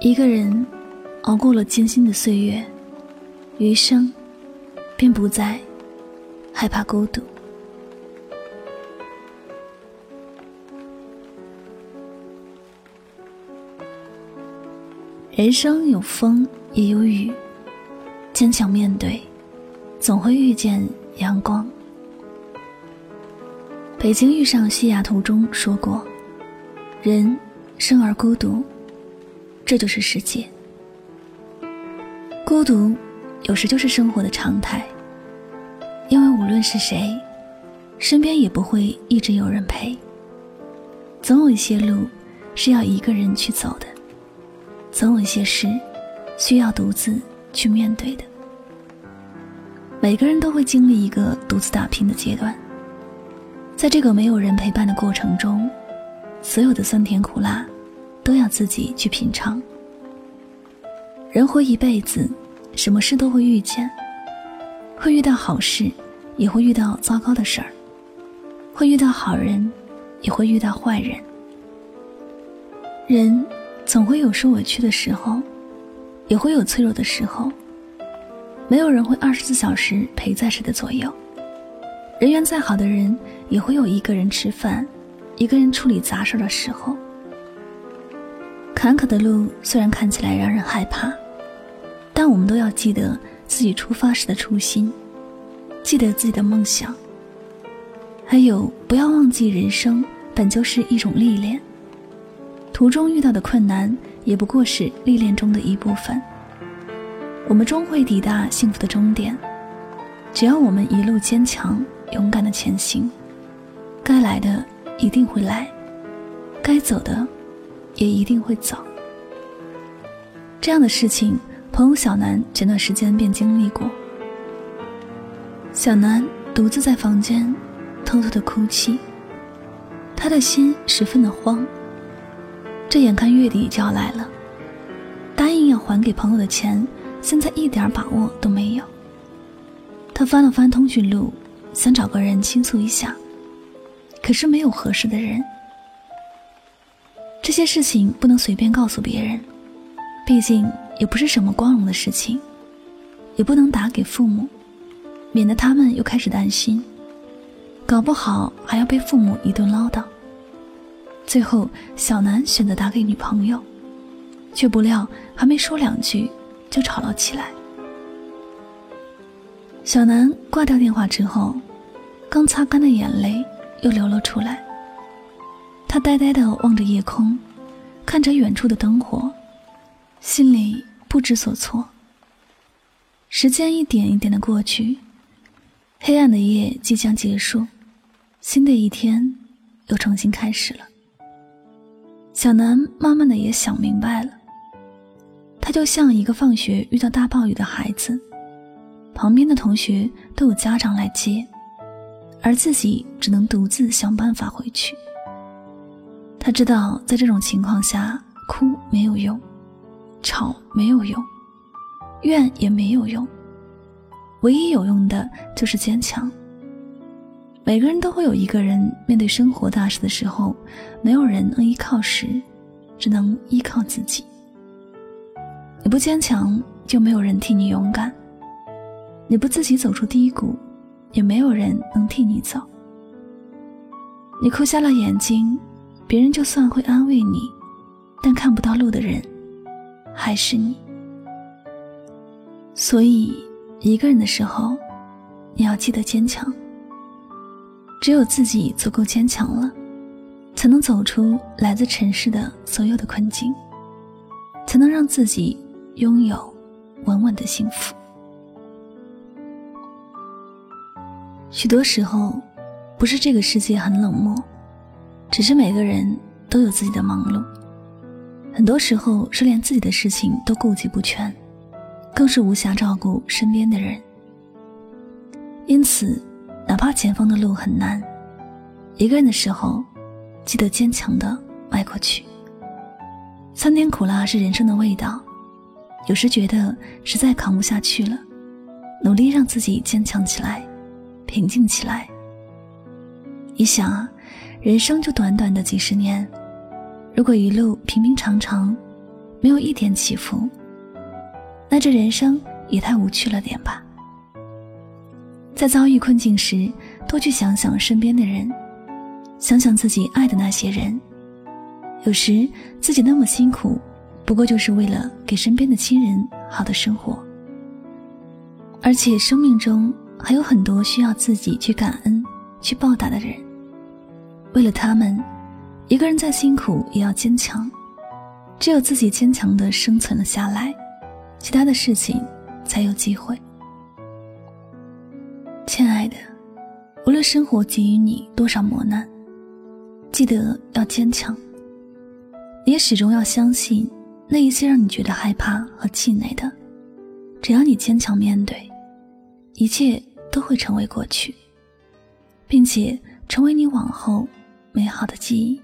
一个人熬过了艰辛的岁月，余生便不再害怕孤独。人生有风也有雨，坚强面对，总会遇见阳光。北京遇上西雅图中说过：“人生而孤独，这就是世界。孤独有时就是生活的常态，因为无论是谁，身边也不会一直有人陪。总有一些路是要一个人去走的。”总有一些事，需要独自去面对的。每个人都会经历一个独自打拼的阶段，在这个没有人陪伴的过程中，所有的酸甜苦辣，都要自己去品尝。人活一辈子，什么事都会遇见，会遇到好事，也会遇到糟糕的事儿，会遇到好人，也会遇到坏人。人。总会有受委屈的时候，也会有脆弱的时候。没有人会二十四小时陪在谁的左右。人缘再好的人，也会有一个人吃饭，一个人处理杂事的时候。坎坷的路虽然看起来让人害怕，但我们都要记得自己出发时的初心，记得自己的梦想。还有，不要忘记，人生本就是一种历练。途中遇到的困难，也不过是历练中的一部分。我们终会抵达幸福的终点，只要我们一路坚强、勇敢的前行，该来的一定会来，该走的也一定会走。这样的事情，朋友小南前段时间便经历过。小南独自在房间偷偷的哭泣，他的心十分的慌。这眼看月底就要来了，答应要还给朋友的钱，现在一点把握都没有。他翻了翻通讯录，想找个人倾诉一下，可是没有合适的人。这些事情不能随便告诉别人，毕竟也不是什么光荣的事情，也不能打给父母，免得他们又开始担心，搞不好还要被父母一顿唠叨。最后，小南选择打给女朋友，却不料还没说两句，就吵了起来。小南挂掉电话之后，刚擦干的眼泪又流了出来。他呆呆地望着夜空，看着远处的灯火，心里不知所措。时间一点一点的过去，黑暗的夜即将结束，新的一天又重新开始了。小南慢慢的也想明白了，他就像一个放学遇到大暴雨的孩子，旁边的同学都有家长来接，而自己只能独自想办法回去。他知道在这种情况下，哭没有用，吵没有用，怨也没有用，唯一有用的就是坚强。每个人都会有一个人面对生活大事的时候，没有人能依靠时，只能依靠自己。你不坚强，就没有人替你勇敢；你不自己走出低谷，也没有人能替你走。你哭瞎了眼睛，别人就算会安慰你，但看不到路的人，还是你。所以，一个人的时候，你要记得坚强。只有自己足够坚强了，才能走出来自尘世的所有的困境，才能让自己拥有稳稳的幸福。许多时候，不是这个世界很冷漠，只是每个人都有自己的忙碌。很多时候是连自己的事情都顾及不全，更是无暇照顾身边的人。因此。哪怕前方的路很难，一个人的时候，记得坚强的迈过去。酸甜苦辣是人生的味道，有时觉得实在扛不下去了，努力让自己坚强起来，平静起来。你想啊，人生就短短的几十年，如果一路平平常常，没有一点起伏，那这人生也太无趣了点吧。在遭遇困境时，多去想想身边的人，想想自己爱的那些人。有时自己那么辛苦，不过就是为了给身边的亲人好的生活。而且生命中还有很多需要自己去感恩、去报答的人。为了他们，一个人再辛苦也要坚强。只有自己坚强的生存了下来，其他的事情才有机会。亲爱的，无论生活给予你多少磨难，记得要坚强。你也始终要相信，那一些让你觉得害怕和气馁的，只要你坚强面对，一切都会成为过去，并且成为你往后美好的记忆。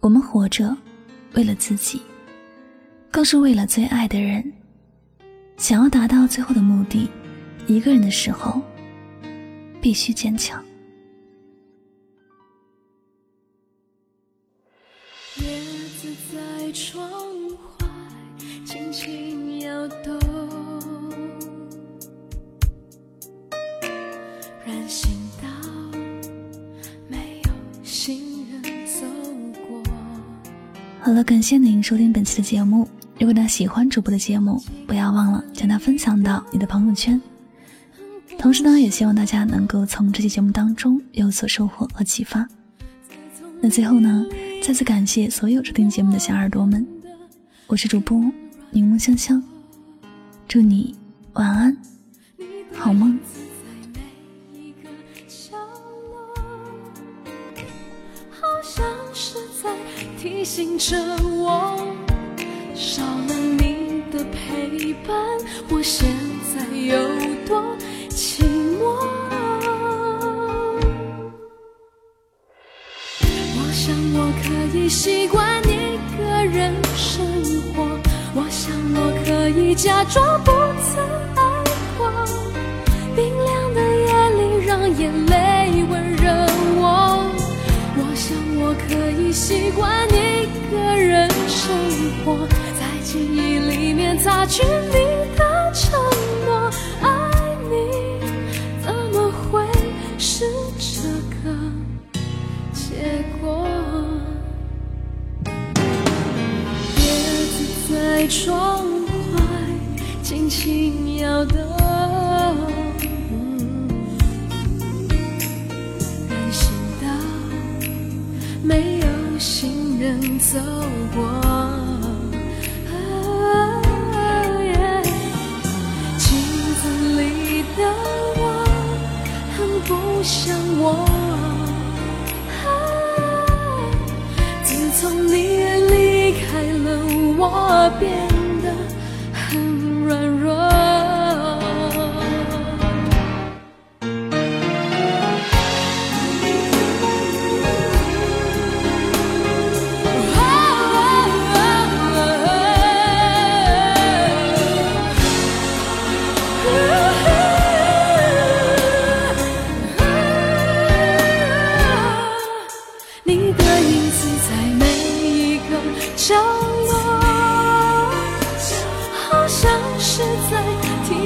我们活着，为了自己，更是为了最爱的人。想要达到最后的目的，一个人的时候，必须坚强。叶子在窗外轻轻摇动，人行道没有行人走过。好了，感谢您收听本期的节目。如果大家喜欢主播的节目，不要忘了将它分享到你的朋友圈。同时呢，也希望大家能够从这期节目当中有所收获和启发。那最后呢？再次感谢所有收听节目的小耳朵们，我是主播柠檬香香，祝你晚安，好梦。提醒着我，少了你的陪伴，我现在有多寂寞。我想我可以习惯一个人生活，我想我可以假装不曾爱过。冰凉的夜里，让眼泪温热我。我想我可以习惯你一个人生活，在记忆里面擦去你的承诺。爱你怎么会是这个结果？叶子在窗外轻轻摇动，走过，镜子里的我很不像我，自从你离开了。我变